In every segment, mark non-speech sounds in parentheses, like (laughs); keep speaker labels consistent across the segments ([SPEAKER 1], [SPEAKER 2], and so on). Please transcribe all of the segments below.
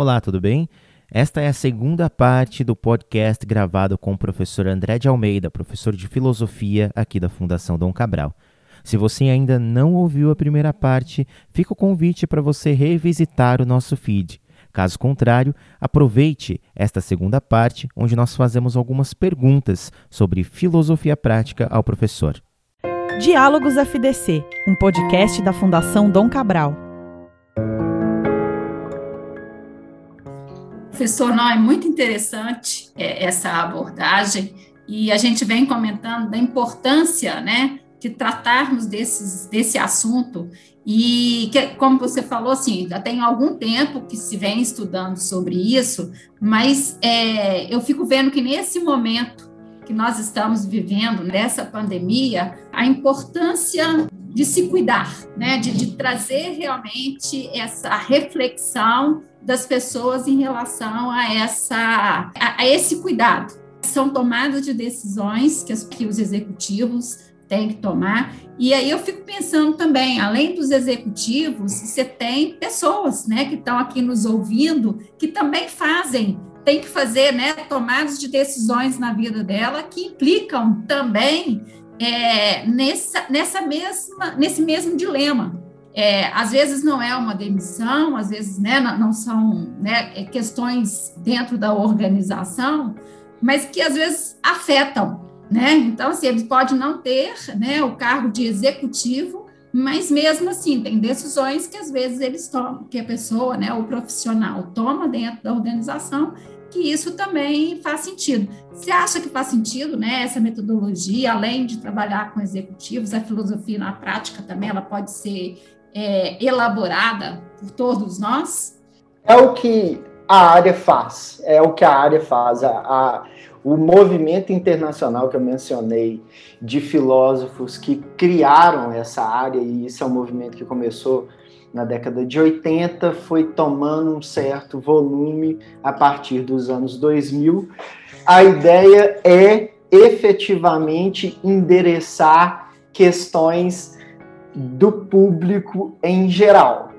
[SPEAKER 1] Olá, tudo bem? Esta é a segunda parte do podcast gravado com o professor André de Almeida, professor de filosofia aqui da Fundação Dom Cabral. Se você ainda não ouviu a primeira parte, fica o convite para você revisitar o nosso feed. Caso contrário, aproveite esta segunda parte, onde nós fazemos algumas perguntas sobre filosofia prática ao professor.
[SPEAKER 2] Diálogos FDC, um podcast da Fundação Dom Cabral.
[SPEAKER 3] Professor, não, é muito interessante é, essa abordagem. E a gente vem comentando da importância, né, de tratarmos desses, desse assunto. E que, como você falou, assim, já tem algum tempo que se vem estudando sobre isso, mas é, eu fico vendo que nesse momento que nós estamos vivendo, nessa pandemia, a importância de se cuidar, né, de, de trazer realmente essa reflexão das pessoas em relação a, essa, a, a esse cuidado. São tomadas de decisões que, as, que os executivos tem que tomar. E aí eu fico pensando também, além dos executivos, você tem pessoas, né, que estão aqui nos ouvindo, que também fazem, tem que fazer, né, tomadas de decisões na vida dela que implicam também é, nessa, nessa mesma, nesse mesmo dilema. É, às vezes não é uma demissão, às vezes né, não, são né, é questões dentro da organização, mas que às vezes afetam né? Então, assim, ele pode não ter né, o cargo de executivo, mas mesmo assim, tem decisões que às vezes eles tomam, que a pessoa, né, o profissional toma dentro da organização, que isso também faz sentido. Você acha que faz sentido, né, essa metodologia, além de trabalhar com executivos, a filosofia na prática também, ela pode ser é, elaborada por todos nós?
[SPEAKER 4] É o que a área faz, é o que a área faz. A, a o movimento internacional que eu mencionei de filósofos que criaram essa área, e isso é um movimento que começou na década de 80, foi tomando um certo volume a partir dos anos 2000. A ideia é efetivamente endereçar questões do público em geral.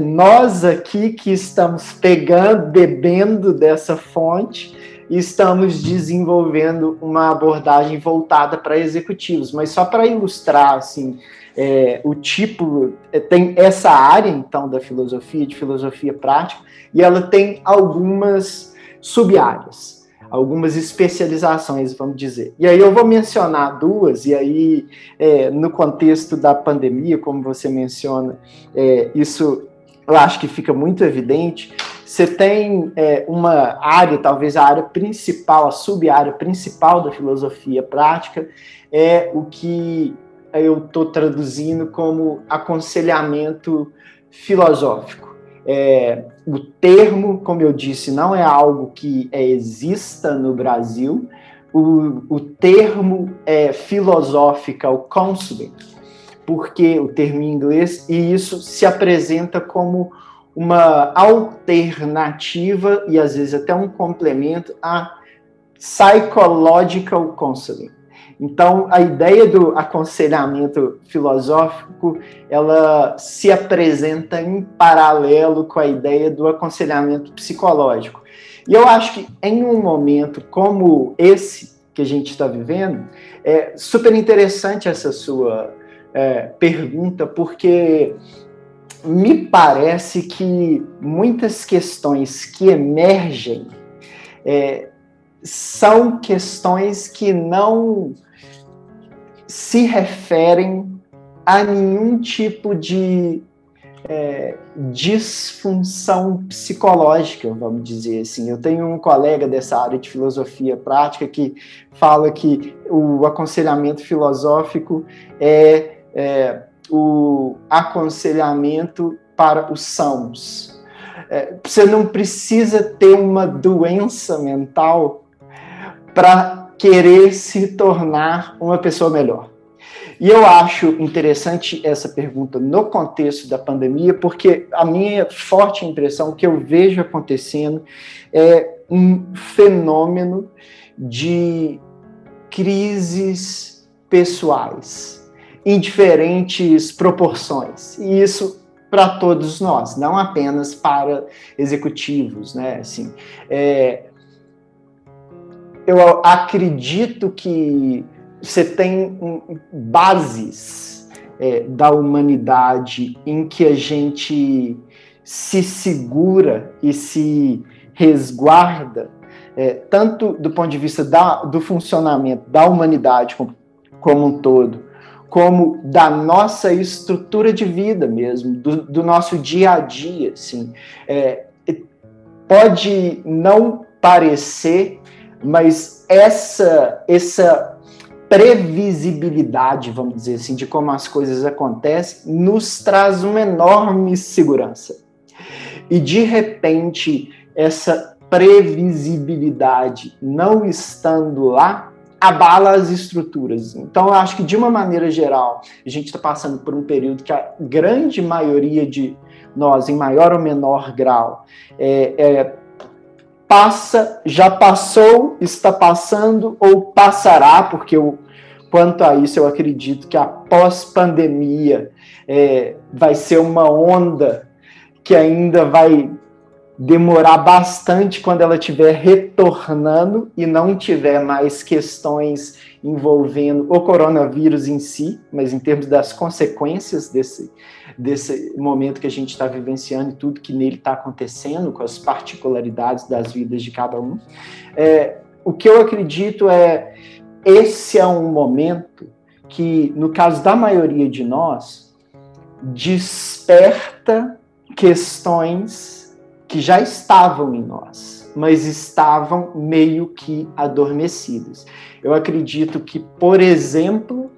[SPEAKER 4] Nós aqui que estamos pegando, bebendo dessa fonte, estamos desenvolvendo uma abordagem voltada para executivos. Mas só para ilustrar, assim, é, o tipo, é, tem essa área, então, da filosofia, de filosofia prática, e ela tem algumas sub-áreas, algumas especializações, vamos dizer. E aí eu vou mencionar duas, e aí, é, no contexto da pandemia, como você menciona, é, isso eu acho que fica muito evidente, você tem é, uma área, talvez a área principal, a sub-área principal da filosofia prática, é o que eu estou traduzindo como aconselhamento filosófico. É, o termo, como eu disse, não é algo que é, exista no Brasil. O, o termo é philosophical counseling, porque o termo em inglês, e isso se apresenta como uma alternativa e às vezes até um complemento a psychological counseling. Então, a ideia do aconselhamento filosófico, ela se apresenta em paralelo com a ideia do aconselhamento psicológico. E eu acho que em um momento como esse que a gente está vivendo, é super interessante essa sua é, pergunta, porque me parece que muitas questões que emergem é, são questões que não se referem a nenhum tipo de é, disfunção psicológica, vamos dizer assim. Eu tenho um colega dessa área de filosofia prática que fala que o aconselhamento filosófico é, é o aconselhamento para os sãos. É, você não precisa ter uma doença mental para querer se tornar uma pessoa melhor. E eu acho interessante essa pergunta no contexto da pandemia, porque a minha forte impressão que eu vejo acontecendo é um fenômeno de crises pessoais em diferentes proporções. E isso para todos nós, não apenas para executivos, né? Assim, é, eu acredito que você tem bases é, da humanidade em que a gente se segura e se resguarda, é, tanto do ponto de vista da, do funcionamento da humanidade como, como um todo, como da nossa estrutura de vida mesmo, do, do nosso dia a dia, assim. É, pode não parecer mas essa essa previsibilidade, vamos dizer assim, de como as coisas acontecem, nos traz uma enorme segurança. E de repente, essa previsibilidade não estando lá, abala as estruturas. Então, eu acho que, de uma maneira geral, a gente está passando por um período que a grande maioria de nós, em maior ou menor grau, é, é passa, já passou, está passando ou passará, porque eu, quanto a isso eu acredito que a pós-pandemia é, vai ser uma onda que ainda vai demorar bastante quando ela estiver retornando e não tiver mais questões envolvendo o coronavírus em si, mas em termos das consequências desse, desse momento que a gente está vivenciando e tudo que nele está acontecendo, com as particularidades das vidas de cada um. É, o que eu acredito é esse é um momento que, no caso da maioria de nós, desperta questões que já estavam em nós, mas estavam meio que adormecidas. Eu acredito que, por exemplo,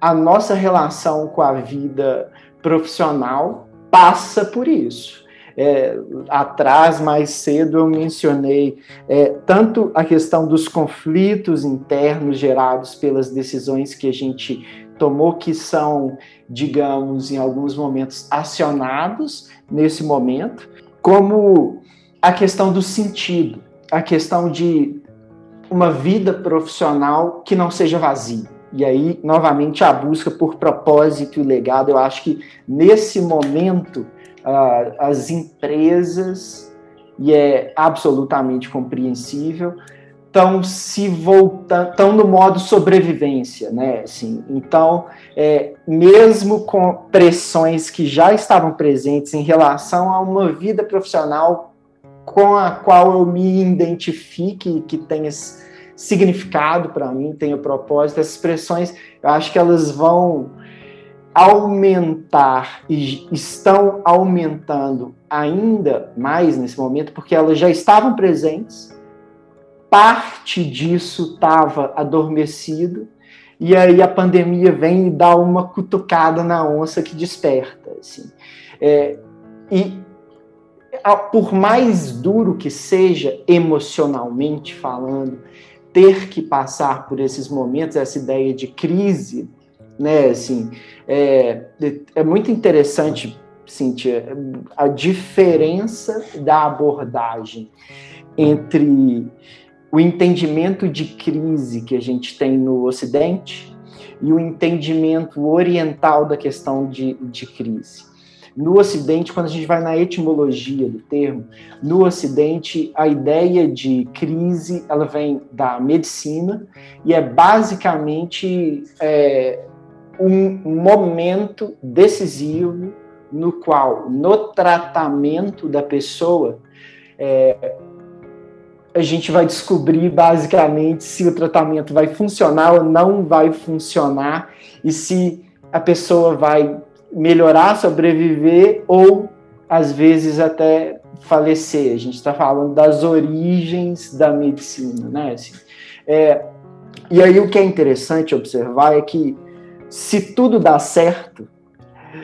[SPEAKER 4] a nossa relação com a vida profissional passa por isso. É, atrás, mais cedo, eu mencionei é, tanto a questão dos conflitos internos gerados pelas decisões que a gente tomou, que são, digamos, em alguns momentos acionados nesse momento, como a questão do sentido, a questão de uma vida profissional que não seja vazia. E aí, novamente, a busca por propósito e legado. Eu acho que nesse momento, uh, as empresas, e é absolutamente compreensível, estão se voltando, estão no modo sobrevivência, né? Assim, então, é, mesmo com pressões que já estavam presentes em relação a uma vida profissional com a qual eu me identifique, que tenha significado para mim, o propósito. Essas expressões, eu acho que elas vão aumentar e estão aumentando ainda mais nesse momento, porque elas já estavam presentes, parte disso estava adormecido, e aí a pandemia vem e dá uma cutucada na onça que desperta. Assim. É, e por mais duro que seja emocionalmente falando, ter que passar por esses momentos, essa ideia de crise, né? Assim, é, é muito interessante, Cíntia, a diferença da abordagem entre o entendimento de crise que a gente tem no Ocidente e o entendimento oriental da questão de, de crise. No Ocidente, quando a gente vai na etimologia do termo, no Ocidente a ideia de crise ela vem da medicina e é basicamente é, um momento decisivo no qual, no tratamento da pessoa, é, a gente vai descobrir basicamente se o tratamento vai funcionar ou não vai funcionar e se a pessoa vai melhorar, sobreviver ou às vezes até falecer. A gente está falando das origens da medicina, né? Assim, é, e aí o que é interessante observar é que se tudo dá certo,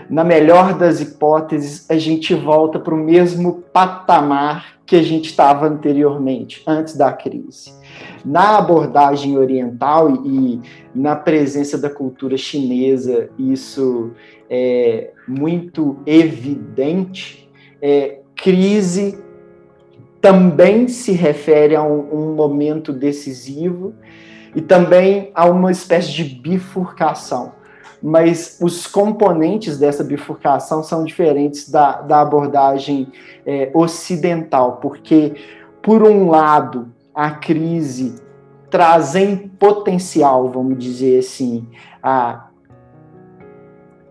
[SPEAKER 4] na melhor das hipóteses, a gente volta para o mesmo patamar que a gente estava anteriormente, antes da crise. Na abordagem oriental e na presença da cultura chinesa, isso é muito evidente. É, crise também se refere a um, um momento decisivo e também a uma espécie de bifurcação mas os componentes dessa bifurcação são diferentes da, da abordagem é, ocidental, porque, por um lado, a crise traz em potencial, vamos dizer assim, a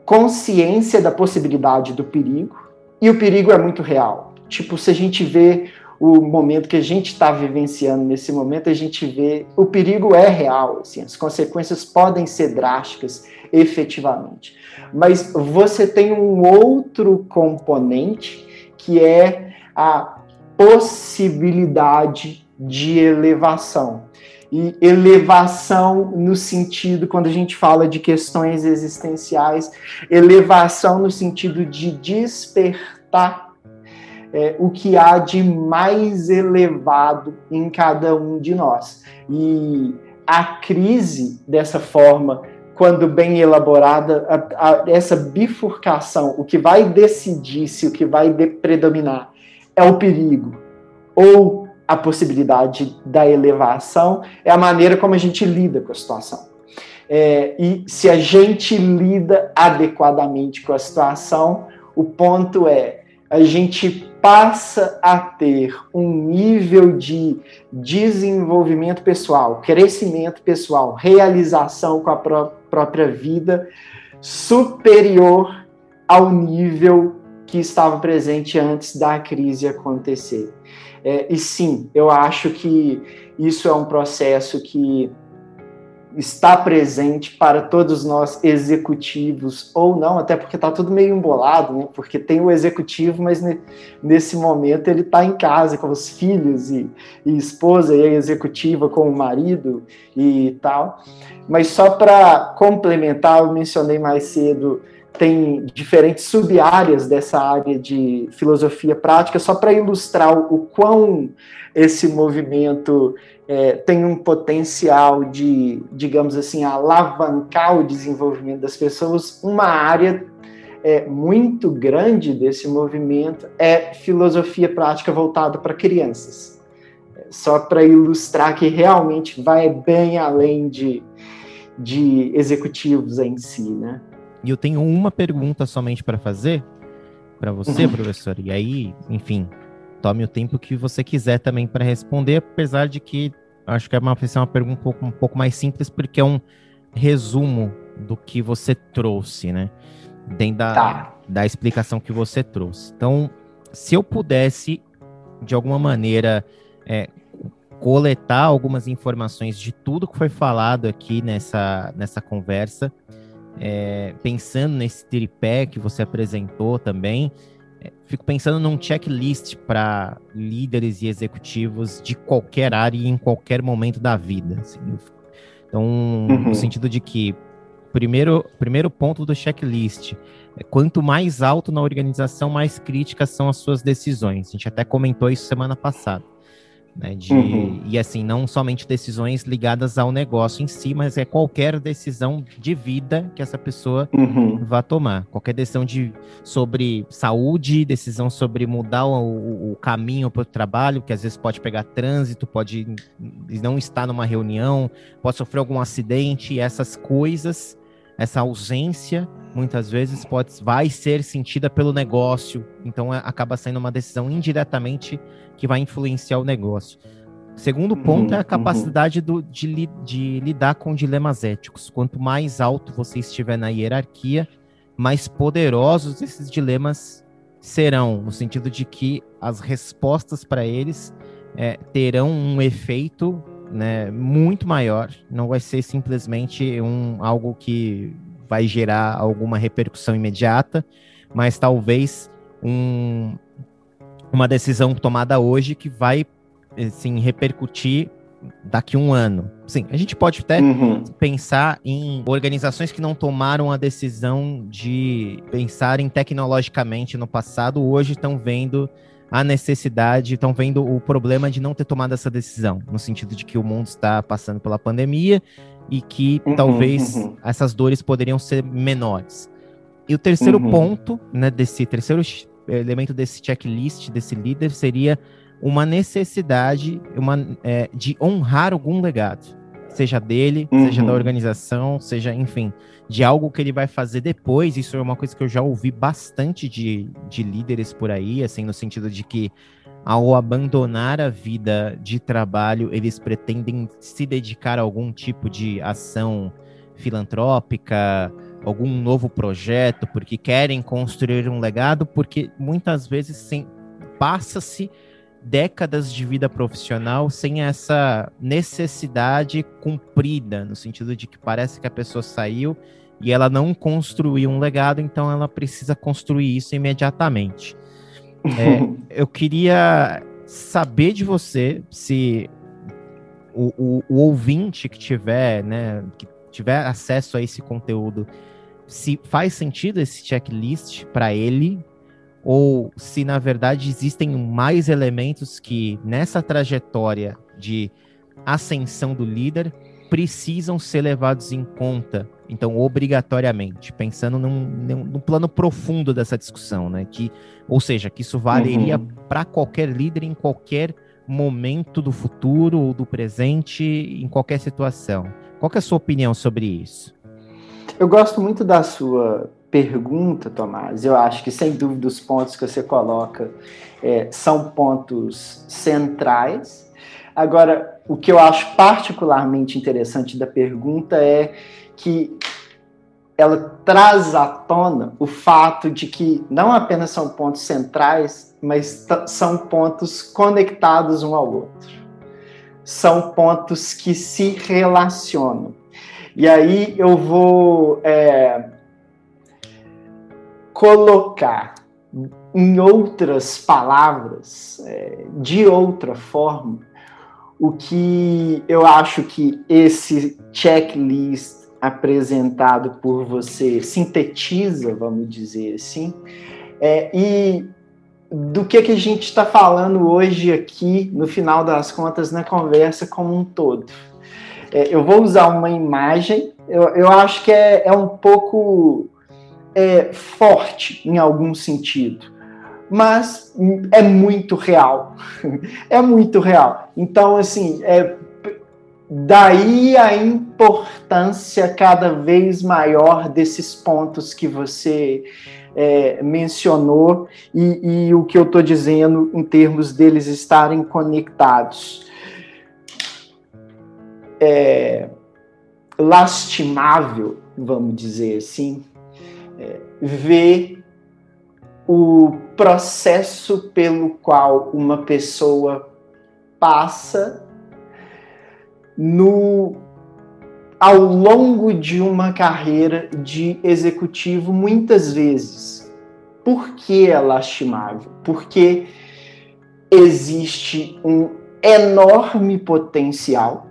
[SPEAKER 4] consciência da possibilidade do perigo, e o perigo é muito real. Tipo, se a gente vê o momento que a gente está vivenciando nesse momento, a gente vê o perigo é real, assim, as consequências podem ser drásticas, efetivamente. Mas você tem um outro componente que é a possibilidade de elevação. E elevação no sentido, quando a gente fala de questões existenciais, elevação no sentido de despertar é, o que há de mais elevado em cada um de nós. E a crise, dessa forma, quando bem elaborada, a, a, essa bifurcação, o que vai decidir se o que vai predominar é o perigo ou a possibilidade da elevação, é a maneira como a gente lida com a situação. É, e se a gente lida adequadamente com a situação, o ponto é a gente passa a ter um nível de desenvolvimento pessoal, crescimento pessoal, realização com a pró própria vida superior ao nível que estava presente antes da crise acontecer. É, e sim, eu acho que isso é um processo que está presente para todos nós executivos ou não, até porque está tudo meio embolado, né? Porque tem o executivo, mas nesse momento ele está em casa com os filhos e, e esposa e a executiva com o marido e tal. Mas só para complementar, eu mencionei mais cedo tem diferentes sub-áreas dessa área de filosofia prática, só para ilustrar o quão esse movimento é, tem um potencial de, digamos assim, alavancar o desenvolvimento das pessoas, uma área é, muito grande desse movimento é filosofia prática voltada para crianças. Só para ilustrar que realmente vai bem além de, de executivos em si, né?
[SPEAKER 1] E eu tenho uma pergunta somente para fazer para você, uhum. professor. E aí, enfim, tome o tempo que você quiser também para responder, apesar de que acho que é uma, é uma pergunta um pouco, um pouco mais simples, porque é um resumo do que você trouxe, né? Dentro da, tá. da explicação que você trouxe. Então, se eu pudesse, de alguma maneira, é, coletar algumas informações de tudo que foi falado aqui nessa, nessa conversa, é, pensando nesse tripé que você apresentou também, fico pensando num checklist para líderes e executivos de qualquer área e em qualquer momento da vida. Assim. Então, uhum. no sentido de que, primeiro, primeiro ponto do checklist, é, quanto mais alto na organização, mais críticas são as suas decisões. A gente até comentou isso semana passada. Né, de, uhum. E assim, não somente decisões ligadas ao negócio em si, mas é qualquer decisão de vida que essa pessoa uhum. vá tomar. Qualquer decisão de, sobre saúde, decisão sobre mudar o, o caminho para o trabalho, que às vezes pode pegar trânsito, pode não estar numa reunião, pode sofrer algum acidente, essas coisas, essa ausência, muitas vezes pode, vai ser sentida pelo negócio, então é, acaba sendo uma decisão indiretamente que vai influenciar o negócio. Segundo uhum, ponto uhum, é a capacidade uhum. do, de, de lidar com dilemas éticos. Quanto mais alto você estiver na hierarquia, mais poderosos esses dilemas serão, no sentido de que as respostas para eles é, terão um efeito né, muito maior. Não vai ser simplesmente um, algo que vai gerar alguma repercussão imediata, mas talvez um, uma decisão tomada hoje que vai assim, repercutir daqui a um ano. Sim, a gente pode até uhum. pensar em organizações que não tomaram a decisão de pensarem tecnologicamente no passado, hoje estão vendo a necessidade, estão vendo o problema de não ter tomado essa decisão, no sentido de que o mundo está passando pela pandemia e que uhum, talvez uhum. essas dores poderiam ser menores. E o terceiro uhum. ponto, né, desse terceiro elemento desse checklist, desse líder, seria uma necessidade uma, é, de honrar algum legado. seja dele, uhum. seja da organização, seja, enfim, de algo que ele vai fazer depois. Isso é uma coisa que eu já ouvi bastante de, de líderes por aí, assim, no sentido de que ao abandonar a vida de trabalho, eles pretendem se dedicar a algum tipo de ação filantrópica, algum novo projeto, porque querem construir um legado, porque muitas vezes passa-se décadas de vida profissional sem essa necessidade cumprida, no sentido de que parece que a pessoa saiu e ela não construiu um legado, então ela precisa construir isso imediatamente. É, eu queria saber de você se o, o, o, ouvinte que tiver, né, que tiver acesso a esse conteúdo, se faz sentido esse checklist para ele, ou se na verdade existem mais elementos que nessa trajetória de ascensão do líder precisam ser levados em conta, então obrigatoriamente, pensando num, num, plano profundo dessa discussão, né? Que, ou seja, que isso valeria uhum. para qualquer líder em qualquer momento do futuro ou do presente, em qualquer situação. Qual é a sua opinião sobre isso?
[SPEAKER 4] Eu gosto muito da sua pergunta, Tomás, eu acho que sem dúvida os pontos que você coloca é, são pontos centrais. Agora, o que eu acho particularmente interessante da pergunta é que ela traz à tona o fato de que não apenas são pontos centrais, mas são pontos conectados um ao outro. São pontos que se relacionam. E aí eu vou é, colocar em outras palavras, é, de outra forma, o que eu acho que esse checklist apresentado por você sintetiza, vamos dizer assim, é, e do que, que a gente está falando hoje aqui, no final das contas, na conversa como um todo. É, eu vou usar uma imagem, eu, eu acho que é, é um pouco é, forte em algum sentido, mas é muito real. (laughs) é muito real. Então, assim, é, daí a importância cada vez maior desses pontos que você é, mencionou e, e, o que eu estou dizendo em termos deles estarem conectados. É lastimável, vamos dizer assim, é, ver o processo pelo qual uma pessoa passa no ao longo de uma carreira de executivo muitas vezes. Por que é lastimável? Porque existe um enorme potencial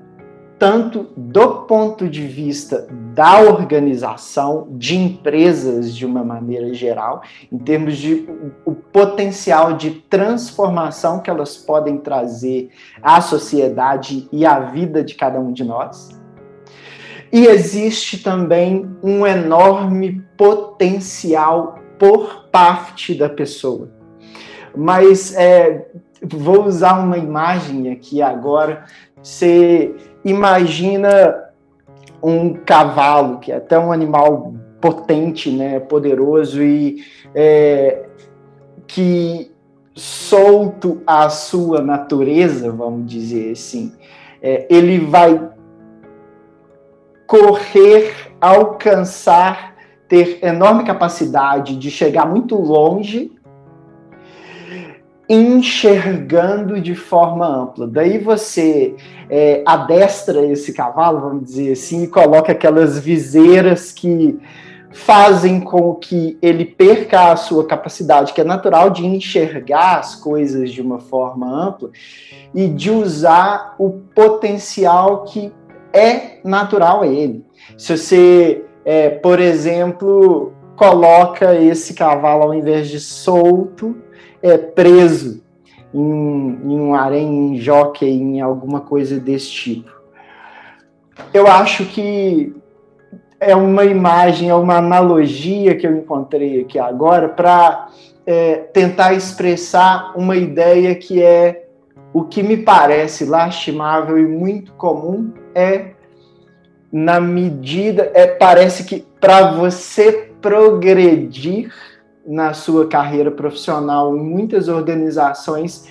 [SPEAKER 4] tanto do ponto de vista da organização, de empresas de uma maneira geral, em termos de o potencial de transformação que elas podem trazer à sociedade e à vida de cada um de nós. E existe também um enorme potencial por parte da pessoa. Mas é, vou usar uma imagem aqui agora. Você imagina um cavalo, que é até um animal potente, né, poderoso e é, que solto à sua natureza, vamos dizer assim, é, ele vai correr, alcançar, ter enorme capacidade de chegar muito longe enxergando de forma ampla. Daí você é, adestra esse cavalo, vamos dizer assim, e coloca aquelas viseiras que fazem com que ele perca a sua capacidade, que é natural, de enxergar as coisas de uma forma ampla e de usar o potencial que é natural a ele. Se você, é, por exemplo, coloca esse cavalo ao invés de solto, é, preso em, em um harém, em jockey, em alguma coisa desse tipo. Eu acho que é uma imagem, é uma analogia que eu encontrei aqui agora para é, tentar expressar uma ideia que é o que me parece lastimável e muito comum é na medida. É, parece que para você progredir na sua carreira profissional em muitas organizações,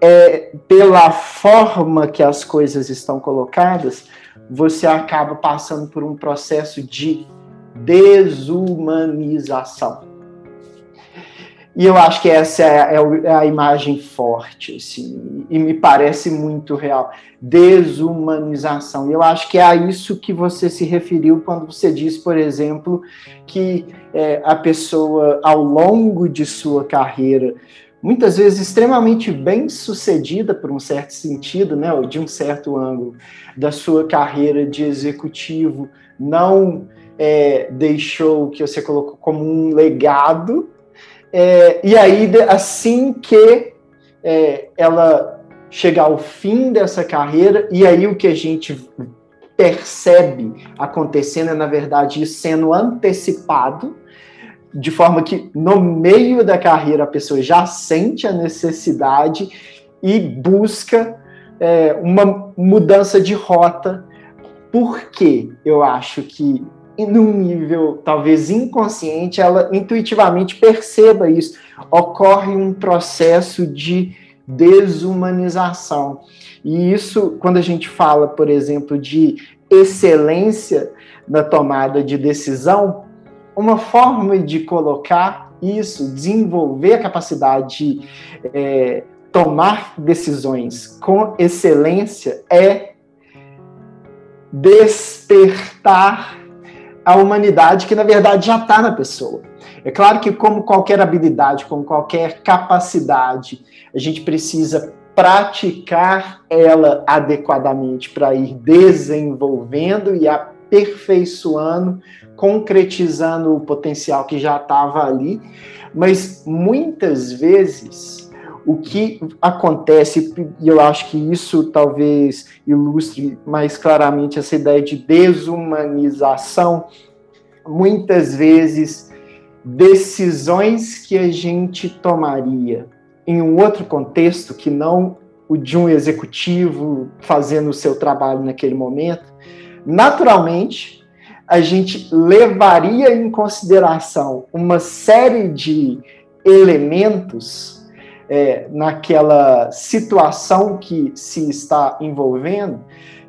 [SPEAKER 4] é, pela forma que as coisas estão colocadas, você acaba passando por um processo de desumanização. E eu acho que essa é, é, é a imagem forte, assim, e me parece muito real. Desumanização. Eu acho que é a isso que você se referiu quando você diz, por exemplo, que é, a pessoa, ao longo de sua carreira, muitas vezes extremamente bem sucedida por um certo sentido, né, ou de um certo ângulo da sua carreira de executivo, não é, deixou o que você colocou como um legado, é, e aí assim que é, ela chegar ao fim dessa carreira, e aí o que a gente percebe acontecendo é, na verdade, sendo antecipado, de forma que no meio da carreira a pessoa já sente a necessidade e busca é, uma mudança de rota. Porque eu acho que, num nível talvez inconsciente, ela intuitivamente perceba isso. Ocorre um processo de desumanização. E isso, quando a gente fala, por exemplo, de excelência na tomada de decisão, uma forma de colocar isso, desenvolver a capacidade de é, tomar decisões com excelência é despertar a humanidade que na verdade já está na pessoa. É claro que, como qualquer habilidade, como qualquer capacidade, a gente precisa praticar ela adequadamente para ir desenvolvendo e aperfeiçoando concretizando o potencial que já estava ali, mas muitas vezes o que acontece, e eu acho que isso talvez ilustre mais claramente essa ideia de desumanização, muitas vezes decisões que a gente tomaria em um outro contexto que não o de um executivo fazendo o seu trabalho naquele momento, naturalmente a gente levaria em consideração uma série de elementos é, naquela situação que se está envolvendo,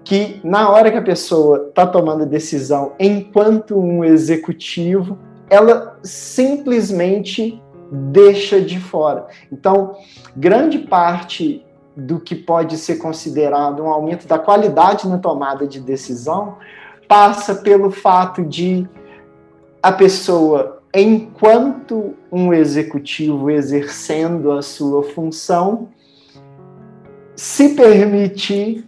[SPEAKER 4] que na hora que a pessoa está tomando a decisão enquanto um executivo, ela simplesmente deixa de fora. Então, grande parte do que pode ser considerado um aumento da qualidade na tomada de decisão passa pelo fato de a pessoa, enquanto um executivo exercendo a sua função, se permitir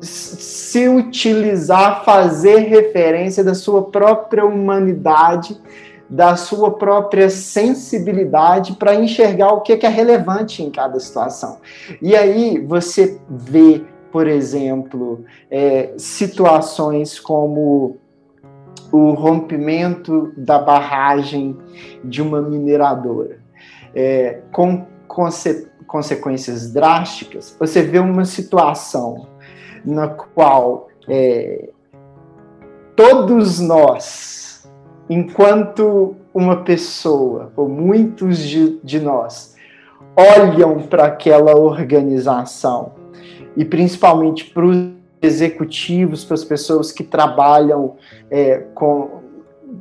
[SPEAKER 4] se utilizar, fazer referência da sua própria humanidade, da sua própria sensibilidade para enxergar o que é relevante em cada situação. E aí você vê por exemplo, é, situações como o rompimento da barragem de uma mineradora, é, com conse consequências drásticas, você vê uma situação na qual é, todos nós, enquanto uma pessoa, ou muitos de, de nós, olham para aquela organização e principalmente para os executivos, para as pessoas que trabalham é, com,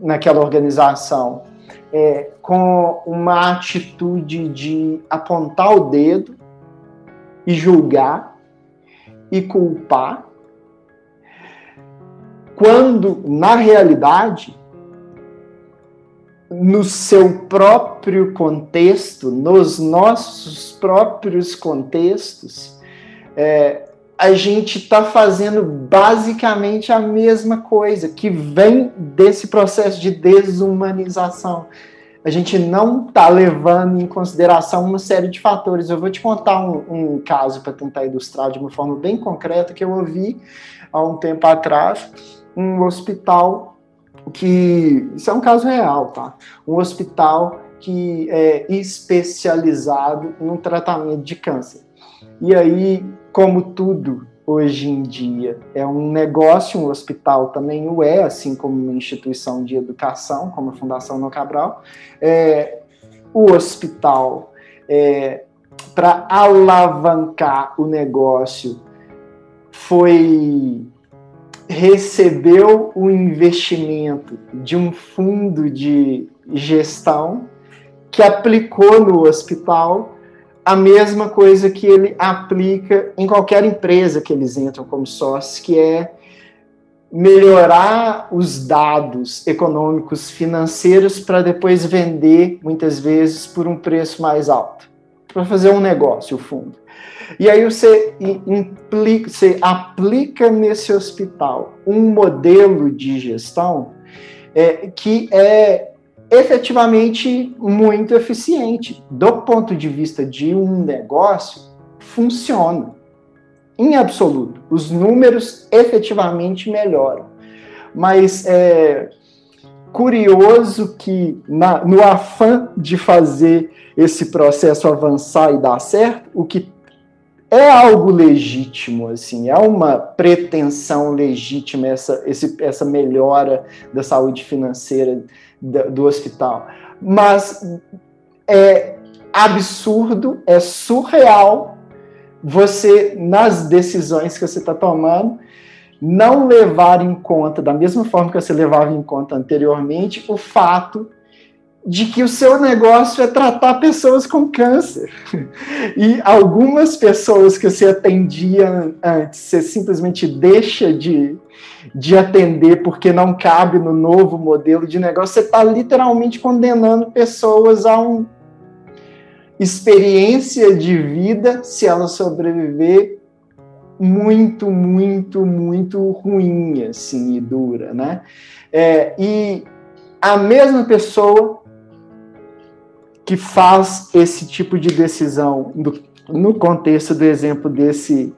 [SPEAKER 4] naquela organização, é, com uma atitude de apontar o dedo e julgar e culpar, quando na realidade no seu próprio contexto, nos nossos próprios contextos, é, a gente está fazendo basicamente a mesma coisa, que vem desse processo de desumanização. A gente não está levando em consideração uma série de fatores. Eu vou te contar um, um caso para tentar ilustrar de uma forma bem concreta que eu ouvi há um tempo atrás, um hospital que isso é um caso real, tá? Um hospital que é especializado no tratamento de câncer. E aí como tudo, hoje em dia. É um negócio, um hospital também o é, assim como uma instituição de educação, como a Fundação No Cabral. É, o hospital, é, para alavancar o negócio, foi recebeu o investimento de um fundo de gestão que aplicou no hospital a mesma coisa que ele aplica em qualquer empresa que eles entram como sócios, que é melhorar os dados econômicos financeiros para depois vender, muitas vezes, por um preço mais alto, para fazer um negócio, o fundo. E aí você, implica, você aplica nesse hospital um modelo de gestão é, que é efetivamente muito eficiente. Do ponto de vista de um negócio, funciona. Em absoluto. Os números efetivamente melhoram. Mas é curioso que, na, no afã de fazer esse processo avançar e dar certo, o que é algo legítimo, assim, é uma pretensão legítima essa, esse, essa melhora da saúde financeira do, hospital. Mas é absurdo, é surreal você, nas decisões que você está tomando, não levar em conta, da mesma forma que você levava em conta anteriormente, o fato de que o seu negócio é tratar pessoas com câncer. E algumas pessoas que você atendia antes, você simplesmente deixa de, de atender porque não cabe no novo modelo de negócio, você está literalmente condenando pessoas a uma experiência de vida, se ela sobreviver, muito, muito, muito ruim, assim, e dura, né? É, e a mesma pessoa que faz esse tipo de decisão no, contexto do exemplo desse,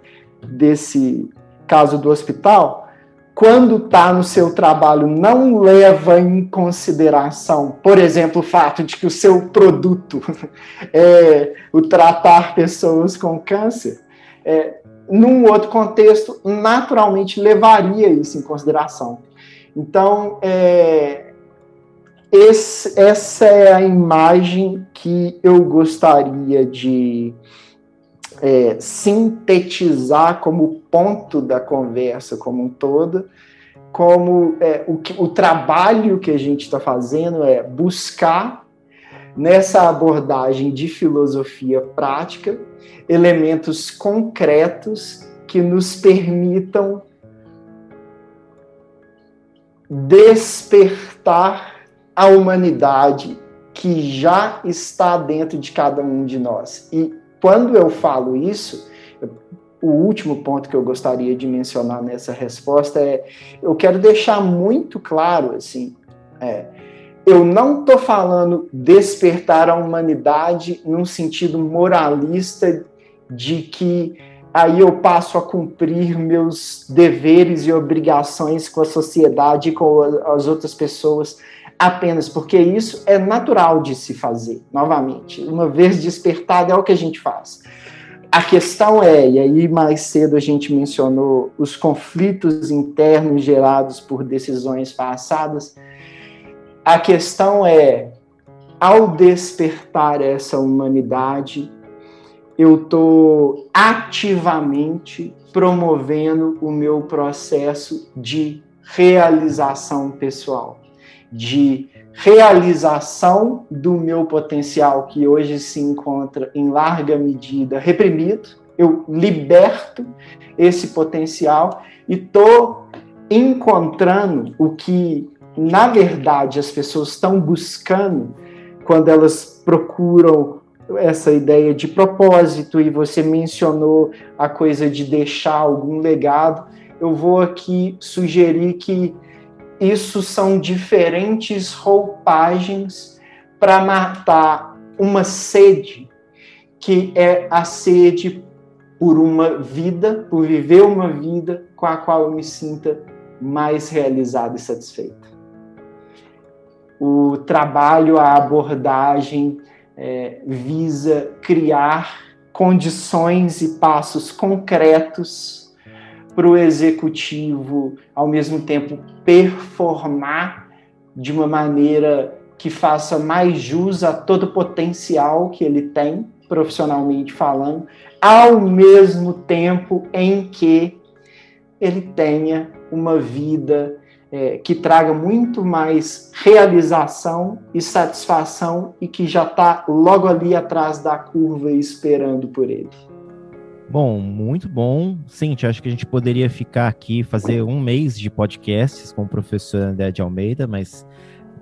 [SPEAKER 4] desse caso do hospital, quando está no seu trabalho, não leva em consideração, por exemplo, o fato de que o seu produto (laughs) é o tratar pessoas com câncer, é, num outro contexto, naturalmente levaria isso em consideração. Então, é, esse, essa é a imagem que eu gostaria de é, sintetizar como ponto da conversa como um todo, como é, o, o trabalho que a gente está fazendo é buscar nessa abordagem de filosofia prática elementos concretos que nos permitam despertar a humanidade que já está dentro de cada um de nós. E quando eu falo isso, o último ponto que eu gostaria de mencionar nessa resposta é: eu quero deixar muito claro, assim, é, eu não estou falando despertar a humanidade num sentido moralista de que aí eu passo a cumprir meus deveres e obrigações com a sociedade e com as outras pessoas apenas porque isso é natural de se fazer, novamente. Uma vez despertado, é o que a gente faz. A questão é, e aí mais cedo a gente mencionou os conflitos internos gerados por decisões passadas. A questão é, ao despertar essa humanidade, eu estou ativamente promovendo o meu processo de realização pessoal de realização do meu potencial que hoje se encontra em larga medida reprimido. Eu liberto esse potencial e estou encontrando o que, na verdade, as pessoas estão buscando quando elas procuram essa ideia de propósito e você mencionou a coisa de deixar algum legado. Eu vou aqui sugerir que isso são diferentes roupagens para matar uma sede, que é a sede por uma vida, por viver uma vida com a qual eu me sinta mais realizado e satisfeito. O trabalho, a abordagem é, visa criar condições e passos concretos para o executivo, ao mesmo tempo, performar de uma maneira que faça mais jus a todo o potencial que ele tem, profissionalmente falando, ao mesmo tempo em que ele tenha uma vida é, que traga muito mais realização e satisfação e que já está logo ali atrás da curva esperando por ele.
[SPEAKER 1] Bom, muito bom. Cintia, acho que a gente poderia ficar aqui, fazer um mês de podcasts com o professor André de Almeida, mas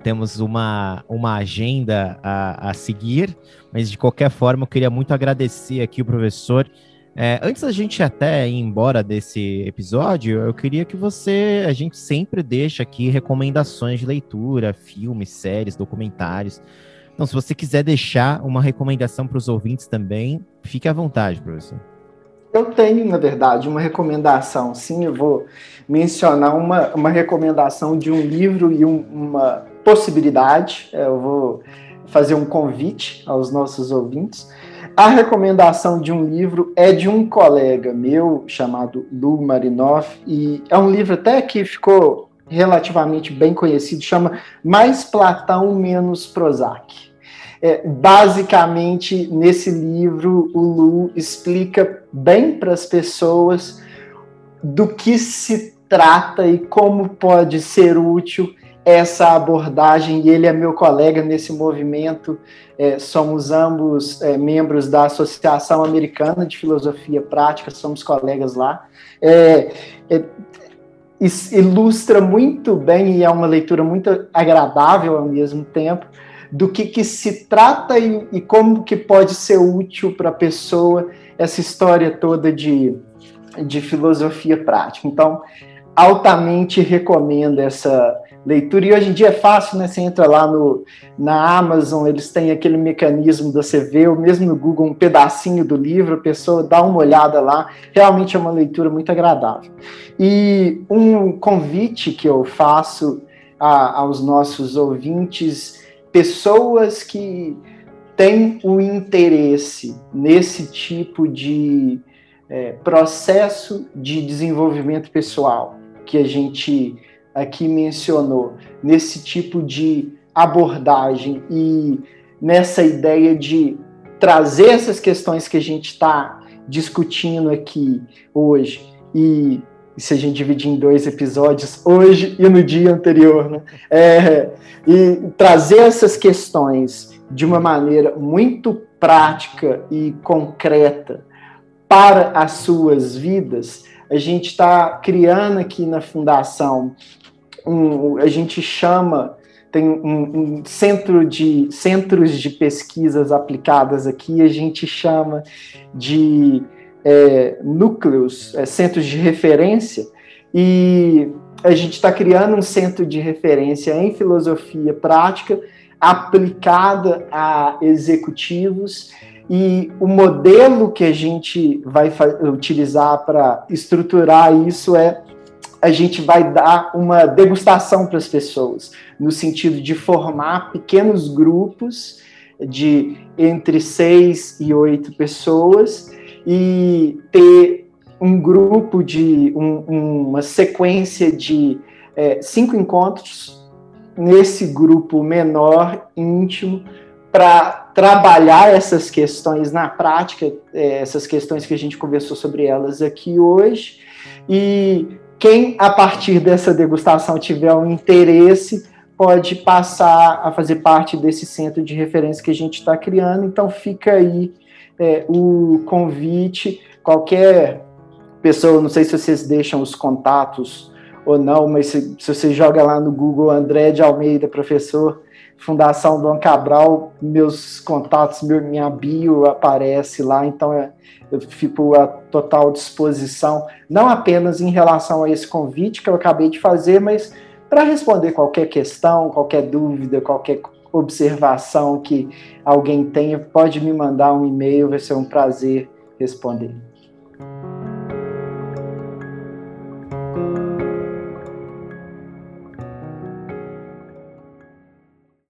[SPEAKER 1] temos uma, uma agenda a, a seguir. Mas, de qualquer forma, eu queria muito agradecer aqui o professor. É, antes da gente até ir embora desse episódio, eu queria que você, a gente sempre deixa aqui recomendações de leitura, filmes, séries, documentários. Então, se você quiser deixar uma recomendação para os ouvintes também, fique à vontade, professor.
[SPEAKER 4] Eu tenho, na verdade, uma recomendação. Sim, eu vou mencionar uma, uma recomendação de um livro e um, uma possibilidade. É, eu vou fazer um convite aos nossos ouvintes. A recomendação de um livro é de um colega meu chamado Lu Marinoff, e é um livro até que ficou relativamente bem conhecido, chama Mais Platão, Menos Prozac. É, basicamente, nesse livro, o Lu explica bem para as pessoas do que se trata e como pode ser útil essa abordagem. E ele é meu colega nesse movimento. É, somos ambos é, membros da Associação Americana de Filosofia Prática, somos colegas lá. É, é ilustra muito bem e é uma leitura muito agradável ao mesmo tempo do que, que se trata e, e como que pode ser útil para a pessoa essa história toda de, de filosofia prática. Então, altamente recomendo essa leitura. E hoje em dia é fácil, né? Você entra lá no, na Amazon, eles têm aquele mecanismo de você ver, ou mesmo no Google, um pedacinho do livro, a pessoa dá uma olhada lá. Realmente é uma leitura muito agradável. E um convite que eu faço a, aos nossos ouvintes pessoas que têm o interesse nesse tipo de é, processo de desenvolvimento pessoal que a gente aqui mencionou, nesse tipo de abordagem e nessa ideia de trazer essas questões que a gente está discutindo aqui hoje e se a gente dividir em dois episódios, hoje e no dia anterior, né? É, e trazer essas questões de uma maneira muito prática e concreta para as suas vidas, a gente está criando aqui na Fundação, um, a gente chama, tem um, um, centro de centros de pesquisas aplicadas aqui, a gente chama de é, núcleos, é, centros de referência, e a gente está criando um centro de referência em filosofia prática aplicada a executivos e o modelo que a gente vai utilizar para estruturar isso é a gente vai dar uma degustação para as pessoas, no sentido de formar pequenos grupos de entre seis e oito pessoas e ter um grupo de um, uma sequência de é, cinco encontros nesse grupo menor, íntimo, para trabalhar essas questões na prática, é, essas questões que a gente conversou sobre elas aqui hoje. E quem, a partir dessa degustação, tiver um interesse, pode passar a fazer parte desse centro de referência que a gente está criando. Então, fica aí é, o convite. Qualquer pessoa, não sei se vocês deixam os contatos ou não, mas se, se você joga lá no Google André de Almeida, professor, Fundação Dom Cabral, meus contatos, minha bio aparece lá, então é, eu fico à total disposição, não apenas em relação a esse convite que eu acabei de fazer, mas para responder qualquer questão, qualquer dúvida, qualquer observação que alguém tenha, pode me mandar um e-mail, vai ser um prazer responder.